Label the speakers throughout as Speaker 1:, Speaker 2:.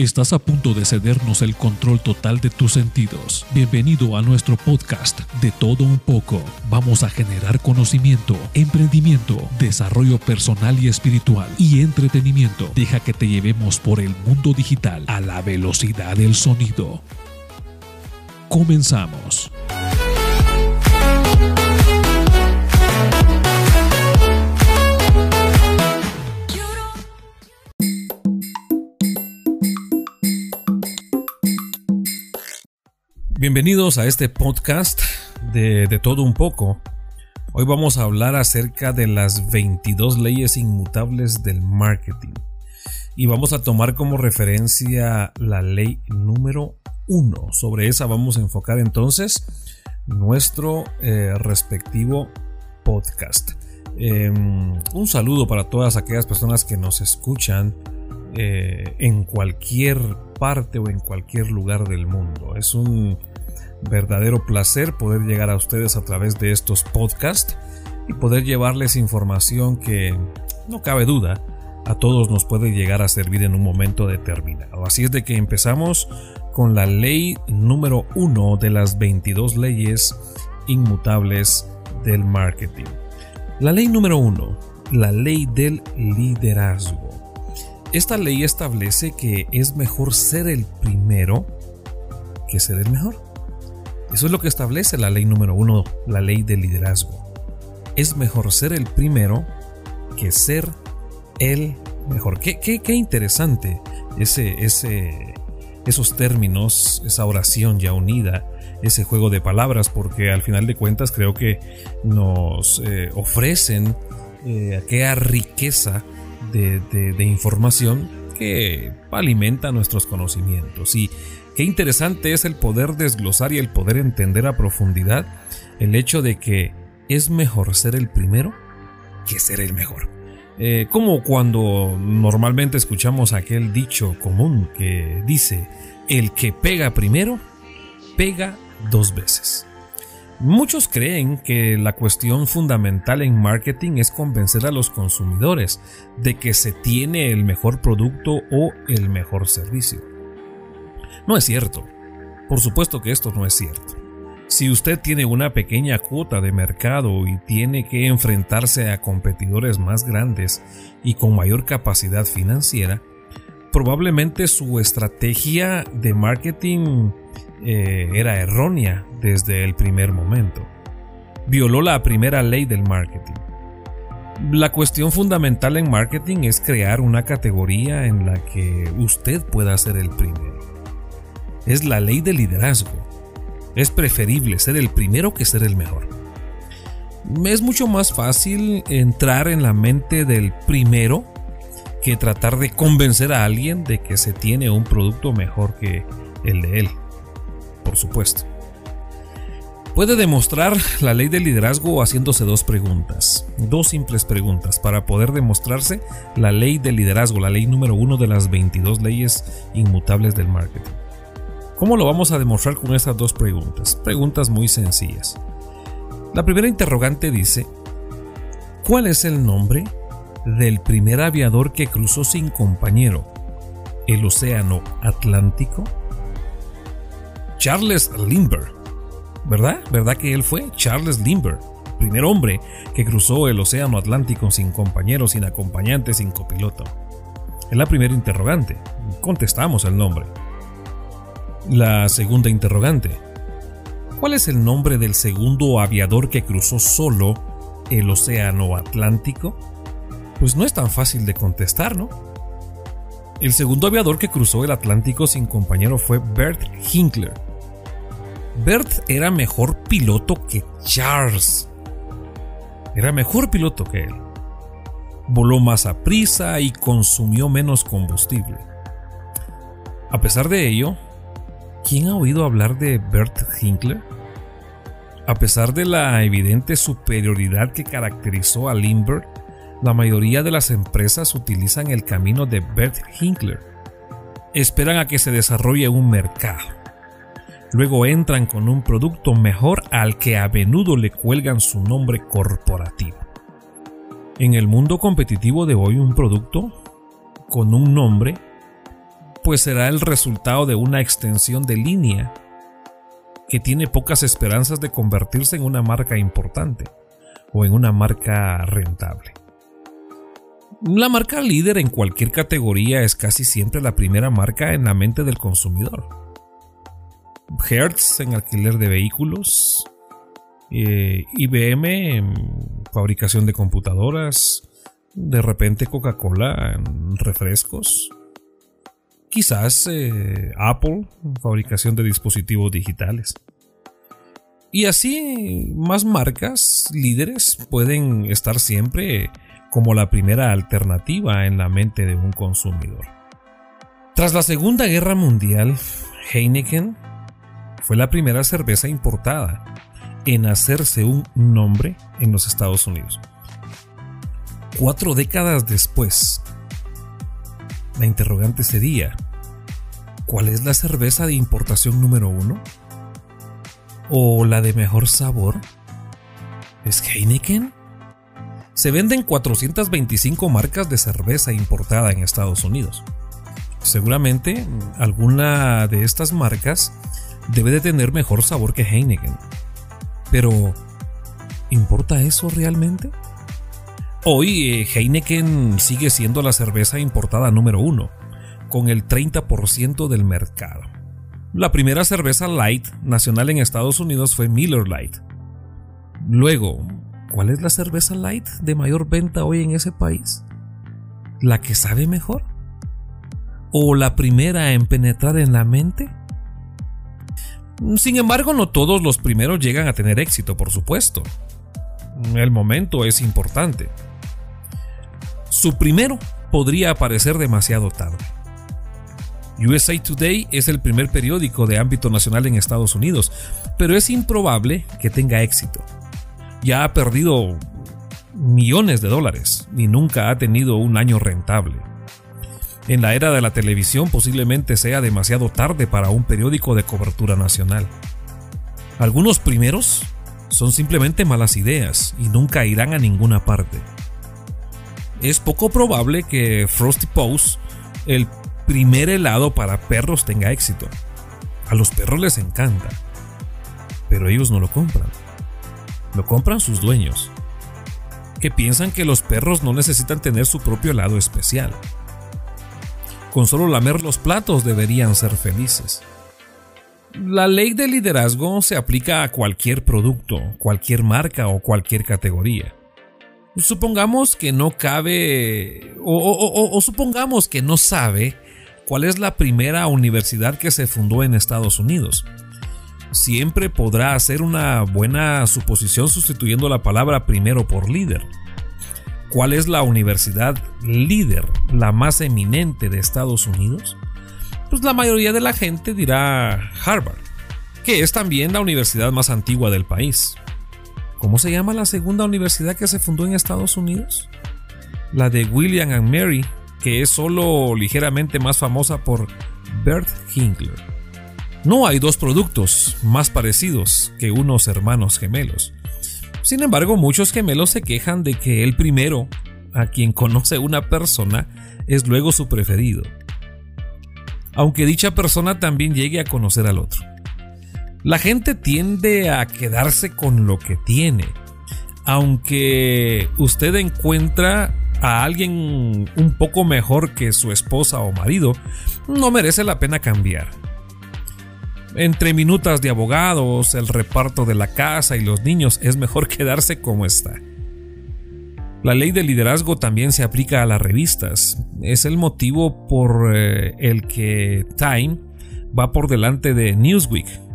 Speaker 1: Estás a punto de cedernos el control total de tus sentidos. Bienvenido a nuestro podcast de todo un poco. Vamos a generar conocimiento, emprendimiento, desarrollo personal y espiritual y entretenimiento. Deja que te llevemos por el mundo digital a la velocidad del sonido. Comenzamos. Bienvenidos a este podcast de, todo un poco. Hoy vamos a hablar acerca de las 22 leyes inmutables del marketing. Y vamos a tomar como referencia la ley número 1. Sobre esa vamos a enfocar entonces nuestro eh, respectivo podcast. Eh, un saludo para todas aquellas personas que nos escuchan eh, en cualquier parte o en cualquier lugar del mundo. Es un verdadero placer poder llegar a ustedes a través de estos podcasts y poder llevarles información que, no cabe duda, a todos nos puede llegar a servir en un momento determinado. Así es de que empezamos con la ley número uno de las 22 leyes inmutables del marketing. La ley número uno, la ley del liderazgo. Esta ley establece que es mejor ser el primero que ser el mejor. Eso es lo que establece la ley número uno, la ley del liderazgo. Es mejor ser el primero que ser el mejor. Qué, interesante ese, ese, esos términos, esa oración ya unida, ese juego de palabras, porque al final de cuentas creo que nos eh, ofrecen eh, aquella riqueza de, de información que alimenta nuestros conocimientos. Y Qué interesante es el poder desglosar y el poder entender a profundidad el hecho de que es mejor ser el primero que ser el mejor. Eh, como cuando normalmente escuchamos aquel dicho común que dice, el que pega primero, pega dos veces. Muchos creen que la cuestión fundamental en marketing es convencer a los consumidores de que se tiene el mejor producto o el mejor servicio. No es cierto. Por supuesto que esto no es cierto. Si usted tiene una pequeña cuota de mercado y tiene que enfrentarse a competidores más grandes y con mayor capacidad financiera, probablemente su estrategia de marketing eh, era errónea desde el primer momento. Violó la primera ley del marketing. La cuestión fundamental en marketing es crear una categoría en la que usted pueda ser el primero es la ley del liderazgo. Es preferible ser el primero que ser el mejor. Es mucho más fácil entrar en la mente del primero que tratar de convencer a alguien de que se tiene un producto mejor que el de él. Por supuesto. Puede demostrar la ley del liderazgo haciéndose dos preguntas, dos simples preguntas para poder demostrarse la ley del liderazgo, la ley número uno de las 22 leyes inmutables del marketing. ¿Cómo lo vamos a demostrar con estas dos preguntas? Preguntas muy sencillas. La primera interrogante dice, ¿cuál es el nombre del primer aviador que cruzó sin compañero el Océano Atlántico? Charles Lindbergh. ¿Verdad? ¿Verdad que él fue? Charles Lindbergh, primer hombre que cruzó el Océano Atlántico sin compañero, sin acompañante, sin copiloto. Es la primera interrogante. Contestamos el nombre. La segunda interrogante. ¿Cuál es el nombre del segundo aviador que cruzó solo el Océano Atlántico? Pues no es tan fácil de contestar, ¿no? El segundo aviador que cruzó el Atlántico sin compañero fue Bert Hinkler. Bert era mejor piloto que Charles. Era mejor piloto que él. Voló más a prisa y consumió menos combustible. A pesar de ello, ¿Quién ha oído hablar de Bert Hinkler? A pesar de la evidente superioridad que caracterizó a Lindbergh, la mayoría de las empresas utilizan el camino de Bert Hinkler. Esperan a que se desarrolle un mercado. Luego entran con un producto mejor al que a menudo le cuelgan su nombre corporativo. En el mundo competitivo de hoy un producto con un nombre pues será el resultado de una extensión de línea que tiene pocas esperanzas de convertirse en una marca importante o en una marca rentable. La marca líder en cualquier categoría es casi siempre la primera marca en la mente del consumidor. Hertz en alquiler de vehículos, eh, IBM en fabricación de computadoras, de repente Coca-Cola en refrescos, quizás eh, Apple fabricación de dispositivos digitales. Y así más marcas líderes pueden estar siempre como la primera alternativa en la mente de un consumidor. Tras la Segunda Guerra Mundial, Heineken fue la primera cerveza importada en hacerse un nombre en los Estados Unidos. Cuatro décadas después, la interrogante sería, ¿cuál es la cerveza de importación número uno? ¿O la de mejor sabor? ¿Es Heineken? Se venden 425 marcas de cerveza importada en Estados Unidos. Seguramente alguna de estas marcas debe de tener mejor sabor que Heineken. Pero, ¿importa eso realmente? Hoy eh, Heineken sigue siendo la cerveza importada número uno, con el 30% del mercado. La primera cerveza light nacional en Estados Unidos fue Miller Light. Luego, ¿Cuál es la cerveza light de mayor venta hoy en ese país? ¿La que sabe mejor? ¿O la primera en penetrar en la mente? Sin embargo, no todos los primeros llegan a tener éxito, por supuesto. El momento es importante. Su primero podría aparecer demasiado tarde. USA Today es el primer periódico de ámbito nacional en Estados Unidos, pero es improbable que tenga éxito ya ha perdido millones de dólares y nunca ha tenido un año rentable. En la era de la televisión posiblemente sea demasiado tarde para un periódico de cobertura nacional. Algunos primeros son simplemente malas ideas y nunca irán a ninguna parte. Es poco probable que Frosty Post, el primer helado para perros, tenga éxito. A los perros les encanta, pero ellos no lo compran lo compran sus dueños, que piensan que los perros no necesitan tener su propio helado especial. Con solo lamer los platos deberían ser felices. La ley de liderazgo se aplica a cualquier producto, cualquier marca o cualquier categoría. Supongamos que no cabe o, supongamos que no sabe cuál es la primera universidad que se fundó en Estados Unidos siempre podrá hacer una buena suposición sustituyendo la palabra primero por líder. ¿Cuál es la universidad líder, la más eminente de Estados Unidos? Pues la mayoría de la gente dirá Harvard, que es también la universidad más antigua del país. ¿Cómo se llama la segunda universidad que se fundó en Estados Unidos? La de William and Mary, que es solo ligeramente más famosa por Bert Hinkler. No hay dos productos más parecidos que unos hermanos gemelos. Sin embargo, muchos gemelos se quejan de que el primero, a quien conoce una persona, es luego su preferido. Aunque dicha persona también llegue a conocer al otro. La gente tiende a quedarse con lo que tiene. Aunque usted encuentra a alguien un poco mejor que su esposa o marido, no merece la pena cambiar. Entre minutas de abogados, el reparto de la casa y los niños es mejor quedarse como está. La ley de liderazgo también se aplica a las revistas. Es el motivo por eh, el que Time va por delante de Newsweek.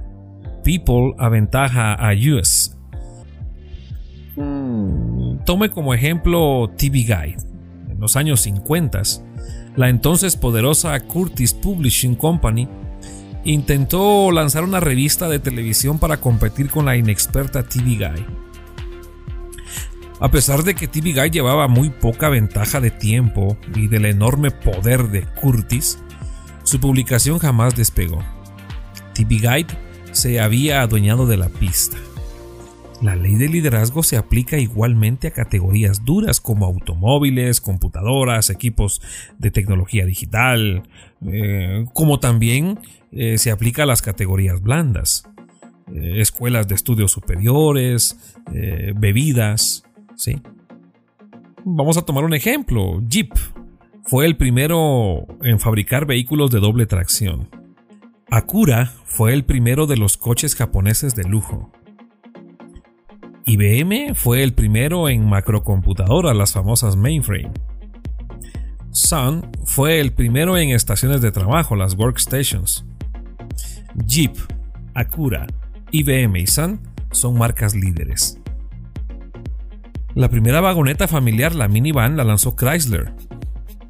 Speaker 1: People aventaja a US. Hmm, tome como ejemplo TV Guide. En los años 50, la entonces poderosa Curtis Publishing Company intentó lanzar una revista de televisión para competir con la inexperta TV Guy. A pesar de que TV Guy llevaba muy poca ventaja de tiempo y del enorme poder de Curtis, su publicación jamás despegó. TV Guide se había adueñado de la pista. La ley de liderazgo se aplica igualmente a categorías duras como automóviles, computadoras, equipos de tecnología digital, eh, como también eh, se aplica a las categorías blandas, eh, escuelas de estudios superiores, bebidas, ¿sí? Vamos a tomar un ejemplo. Jeep fue el primero en fabricar vehículos de doble tracción. Acura fue el primero de los coches japoneses de lujo. IBM fue el primero en macrocomputadoras, las famosas mainframe. Sun fue el primero en estaciones de trabajo, las workstations. Jeep, Acura, IBM y Sun son marcas líderes. La primera vagoneta familiar, la minivan, la lanzó Chrysler.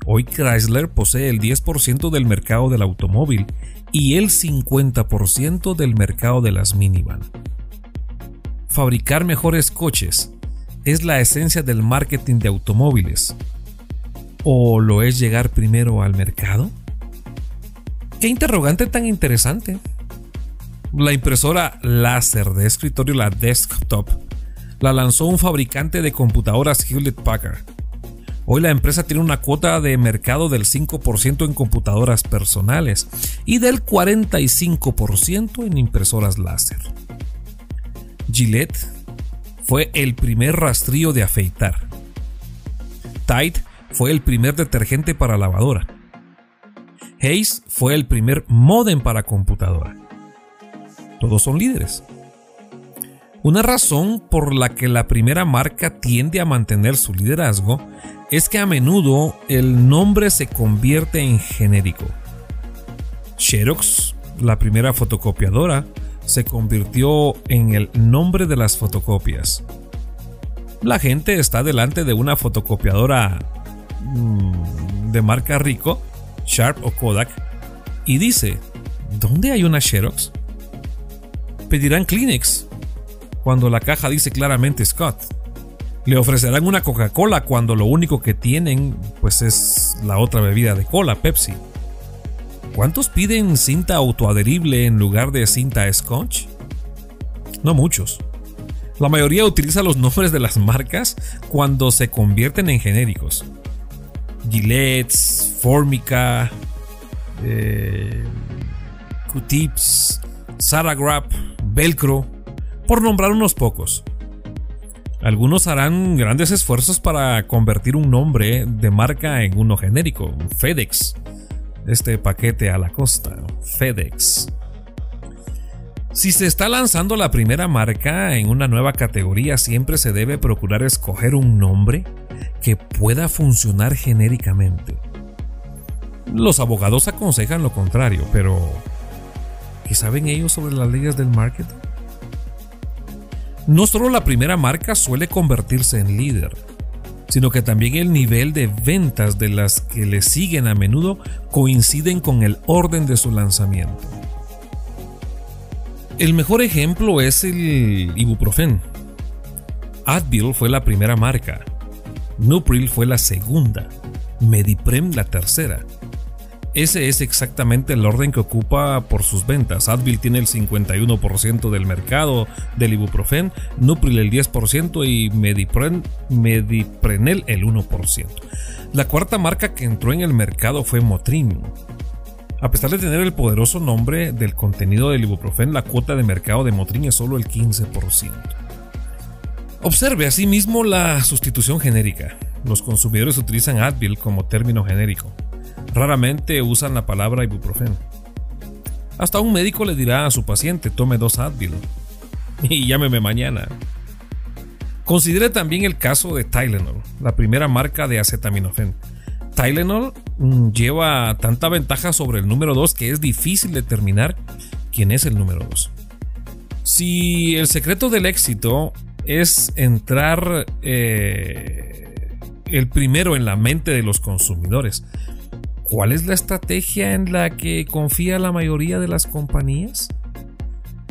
Speaker 1: Hoy Chrysler posee el 10% del mercado del automóvil y el 50% del mercado de las minivan fabricar mejores coches es la esencia del marketing de automóviles? ¿O lo es llegar primero al mercado? Qué interrogante tan interesante. La impresora láser de escritorio, la desktop, la lanzó un fabricante de computadoras Hewlett Packard. Hoy la empresa tiene una cuota de mercado del 5% en computadoras personales y del 45% en impresoras láser. Gillette fue el primer rastrillo de afeitar. Tide fue el primer detergente para lavadora. Hayes fue el primer modem para computadora. Todos son líderes. Una razón por la que la primera marca tiende a mantener su liderazgo es que a menudo el nombre se convierte en genérico. Xerox, la primera fotocopiadora, se convirtió en el nombre de las fotocopias. La gente está delante de una fotocopiadora mm, de marca Rico, Sharp o Kodak, y dice, ¿dónde hay una Xerox? Pedirán Kleenex cuando la caja dice claramente Scott. Le ofrecerán una Coca-Cola cuando lo único que tienen pues es la otra bebida de cola, Pepsi. ¿Cuántos piden cinta autoadherible en lugar de cinta scotch? No muchos. La mayoría utiliza los nombres de las marcas cuando se convierten en genéricos. Gillette, Formica, eh, Q-Tips, Saragrap, Velcro, por nombrar unos pocos. Algunos harán grandes esfuerzos para convertir un nombre de marca en uno genérico, FedEx, este paquete a la costa, FedEx. Si se está lanzando la primera marca en una nueva categoría, siempre se debe procurar escoger un nombre que pueda funcionar genéricamente. Los abogados aconsejan lo contrario, pero ¿qué saben ellos sobre las leyes del marketing? No solo la primera marca suele convertirse en líder, sino que también el nivel de ventas de las que le siguen a menudo coinciden con el orden de su lanzamiento. El mejor ejemplo es el ibuprofen. Advil fue la primera marca, Nupril fue la segunda, Mediprem la tercera, ese es exactamente el orden que ocupa por sus ventas. Advil tiene el 51% del mercado del ibuprofen, Nupril el 10% y Medipren, Mediprenel el 1%. La cuarta marca que entró en el mercado fue Motrin. A pesar de tener el poderoso nombre del contenido del ibuprofen, la cuota de mercado de Motrin es solo el 15%. Observe asimismo la sustitución genérica. Los consumidores utilizan Advil como término genérico. Raramente usan la palabra ibuprofeno. Hasta un médico le dirá a su paciente tome dos Advil y llámeme mañana. Considere también el caso de Tylenol, la primera marca de acetaminofén. Tylenol mm, lleva tanta ventaja sobre el número 2 que es difícil determinar quién es el número 2. Si el secreto del éxito es entrar eh, el primero en la mente de los consumidores, ¿Cuál es la estrategia en la que confía la mayoría de las compañías?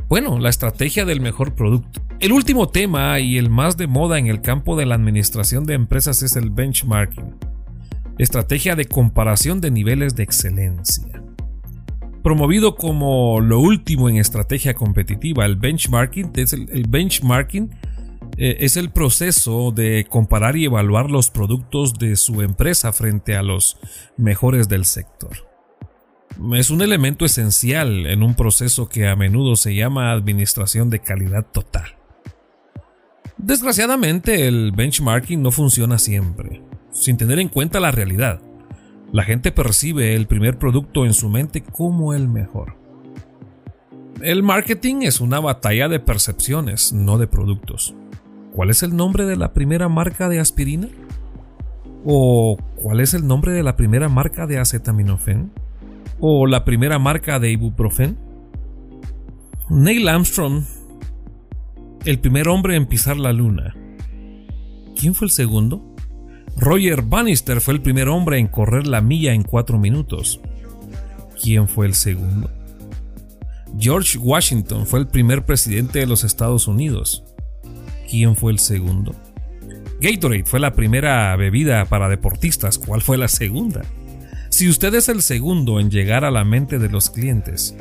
Speaker 1: Bueno, la estrategia del mejor producto. El último tema y el más de moda en el campo de la administración de empresas es el benchmarking, estrategia de comparación de niveles de excelencia. Promovido como lo último en estrategia competitiva, el benchmarking, el benchmarking eh, es el proceso de comparar y evaluar los productos de su empresa frente a los mejores del sector. Es un elemento esencial en un proceso que a menudo se llama administración de calidad total. Desgraciadamente el benchmarking no funciona siempre, sin tener en cuenta la realidad. La gente percibe el primer producto en su mente como el mejor. El marketing es una batalla de percepciones, no de productos. ¿Cuál es el nombre de la primera marca de aspirina? ¿O cuál es el nombre de la primera marca de acetaminofén? ¿O la primera marca de ibuprofen? Neil Armstrong, el primer hombre en pisar la luna. ¿Quién fue el segundo? Roger Bannister fue el primer hombre en correr la milla en cuatro minutos. ¿Quién fue el segundo? George Washington fue el primer presidente de los Estados Unidos. ¿Quién fue el segundo? Gatorade fue la primera bebida para deportistas. ¿Cuál fue la segunda? Si usted es el segundo en llegar a la mente de los clientes,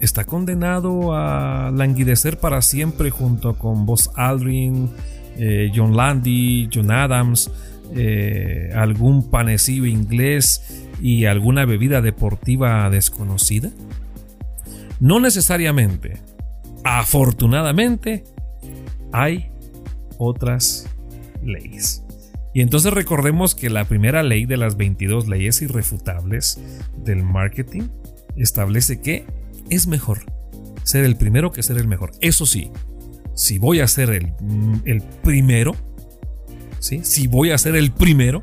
Speaker 1: está condenado a languidecer para siempre junto con Buzz Aldrin, eh, John Landy, John Adams, eh, algún panecillo inglés y alguna bebida deportiva desconocida? No necesariamente. Afortunadamente, hay otras leyes. Y entonces recordemos que la primera ley de las 22 leyes irrefutables del marketing establece que es mejor ser el primero que ser el mejor. Eso sí, si voy a ser el, el primero, si voy a ser el primero,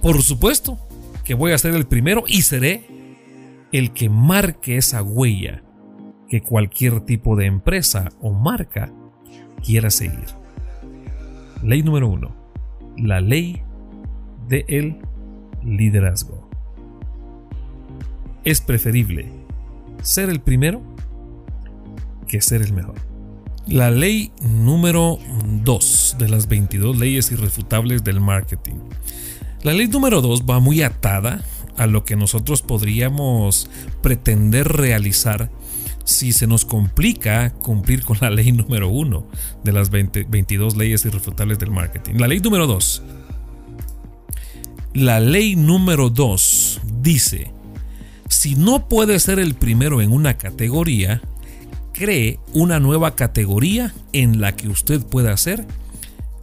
Speaker 1: por supuesto que voy a ser el primero y seré el que marque esa huella que cualquier tipo de empresa o marca quiera seguir. Ley número uno. La ley del liderazgo. Es preferible ser el primero que ser el mejor. La ley número 2 de las 22 leyes irrefutables del marketing. La ley número 2 va muy atada a lo que nosotros podríamos pretender realizar si se nos complica cumplir con la ley número 1 de las 22 leyes irrefutables del marketing. La ley número 2. La ley número 2 dice, si no puede ser el primero en una categoría, cree una nueva categoría en la que usted pueda ser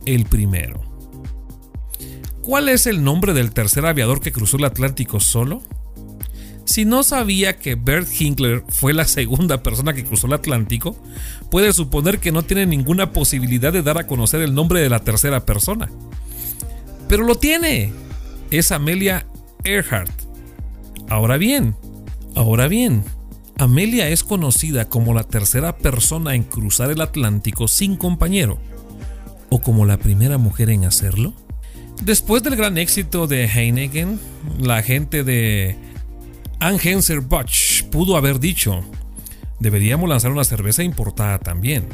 Speaker 1: el primero. ¿Cuál es el nombre del tercer aviador que cruzó el Atlántico solo? Si no sabía que Bert Hinkler fue la segunda persona que cruzó el Atlántico, puede suponer que no tiene ninguna posibilidad de dar a conocer el nombre de la tercera persona. Pero lo tiene. Es Amelia Earhart. Ahora bien, ahora bien, Amelia es conocida como la tercera persona en cruzar el Atlántico sin compañero, o como la primera mujer en hacerlo. Después del gran éxito de Heineken, la gente de Anheuser-Busch pudo haber dicho, deberíamos lanzar una cerveza importada también,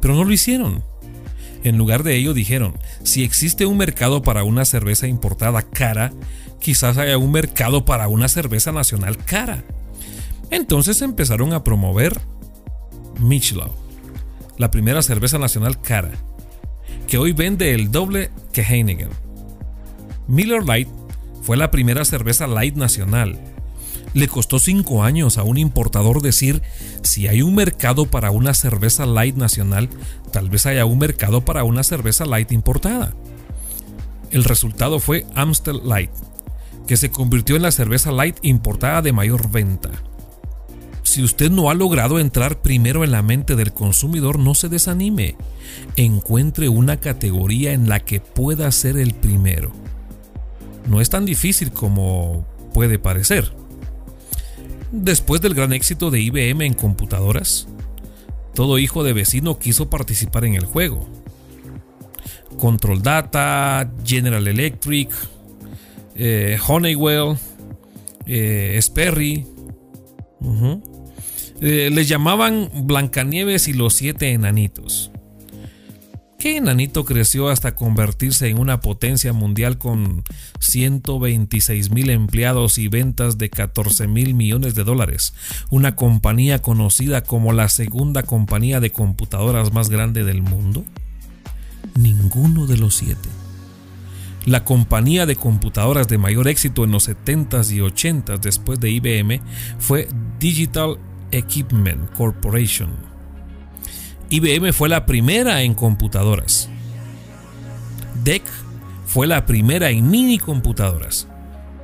Speaker 1: pero no lo hicieron. En lugar de ello dijeron, si existe un mercado para una cerveza importada cara, quizás haya un mercado para una cerveza nacional cara. Entonces empezaron a promover Michelin, la primera cerveza nacional cara, que hoy vende el doble que Heineken. Miller Lite fue la primera cerveza light nacional. Le costó 5 años a un importador decir, si hay un mercado para una cerveza light nacional, tal vez haya un mercado para una cerveza light importada. El resultado fue Amstel Light, que se convirtió en la cerveza light importada de mayor venta. Si usted no ha logrado entrar primero en la mente del consumidor, no se desanime. Encuentre una categoría en la que pueda ser el primero no es tan difícil como puede parecer. Después del gran éxito de IBM en computadoras, todo hijo de vecino quiso participar en el juego. Control Data, General Electric, eh, Honeywell, eh, Sperry. Eh, les llamaban Blancanieves y los siete enanitos. ¿Qué enanito creció hasta convertirse en una potencia mundial con 126 mil empleados y ventas de 14 mil millones de dólares? Una compañía conocida como la segunda compañía de computadoras más grande del mundo? Ninguno de los siete. La compañía de computadoras de mayor éxito en los 70s y 80s después de IBM fue Digital Equipment Corporation IBM fue la primera en computadoras. DEC fue la primera en mini computadoras.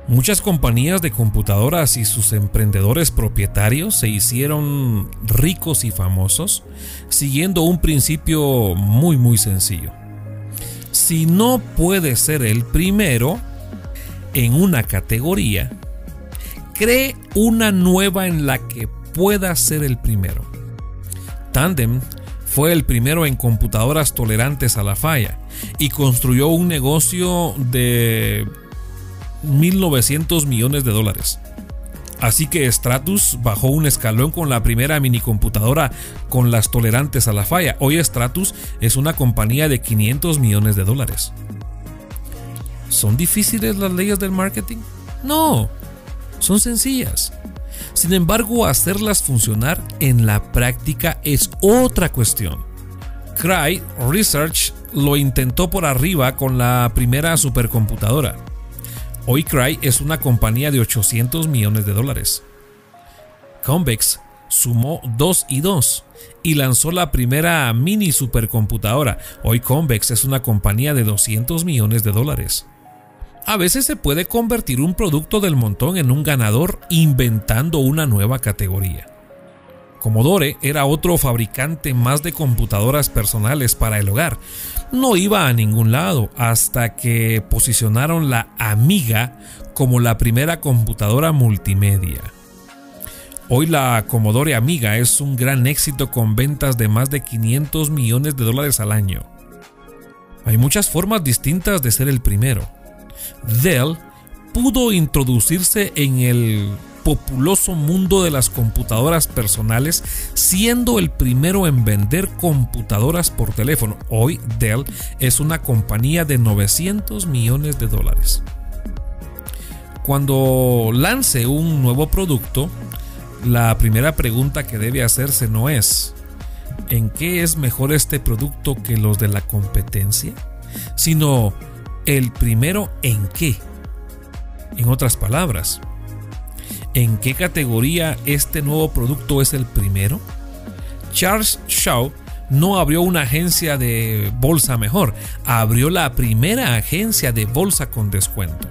Speaker 1: Muchas compañías de computadoras y sus emprendedores propietarios se hicieron ricos y famosos siguiendo un principio muy muy sencillo. Si no puede ser el primero en una categoría, cree una nueva en la que pueda ser el primero. Tandem fue el primero en computadoras tolerantes a la falla y construyó un negocio de 1.900 millones de dólares. Así que Stratus bajó un escalón con la primera minicomputadora con las tolerantes a la falla. Hoy Stratus es una compañía de 500 millones de dólares. ¿Son difíciles las leyes del marketing? No, son sencillas. Sin embargo, hacerlas funcionar en la práctica es otra cuestión. Cry Research lo intentó por arriba con la primera supercomputadora. Hoy Cry es una compañía de 800 millones de dólares. Convex sumó 2 y 2 y lanzó la primera mini supercomputadora. Hoy Convex es una compañía de 200 millones de dólares a veces se puede convertir un producto del montón en un ganador inventando una nueva categoría. Commodore era otro fabricante más de computadoras personales para el hogar. No iba a ningún lado hasta que posicionaron la Amiga como la primera computadora multimedia. Hoy la Commodore Amiga es un gran éxito con ventas de más de 500 millones de dólares al año. Hay muchas formas distintas de ser el primero. Dell pudo introducirse en el populoso mundo de las computadoras personales, siendo el primero en vender computadoras por teléfono. Hoy Dell es una compañía de 900 millones de dólares. Cuando lance un nuevo producto, la primera pregunta que debe hacerse no es ¿en qué es mejor este producto que los de la competencia? sino el primero en qué. En otras palabras, ¿en qué categoría este nuevo producto es el primero? Charles Shaw no abrió una agencia de bolsa mejor, abrió la primera agencia de bolsa con descuento.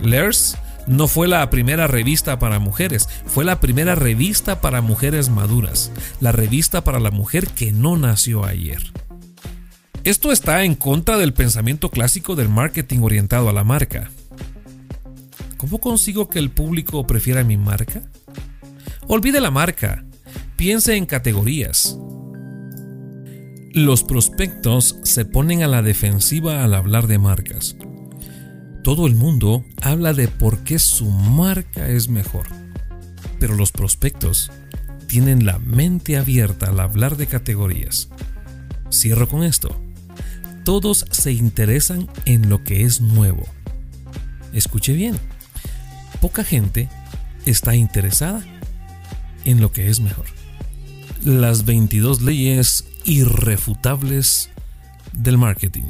Speaker 1: Lers no fue la primera revista para mujeres, fue la primera revista para mujeres maduras, la revista para la mujer que no nació ayer. Esto está en contra del pensamiento clásico del marketing orientado a la marca. ¿Cómo consigo que el público prefiera mi marca? Olvide la marca, piense en categorías. Los prospectos se ponen a la defensiva al hablar de marcas. Todo el mundo habla de por qué su marca es mejor, pero los prospectos tienen la mente abierta al hablar de categorías. Cierro con esto todos se interesan en lo que es nuevo. Escuche bien, poca gente está interesada en lo que es mejor. Las 22 leyes irrefutables del marketing.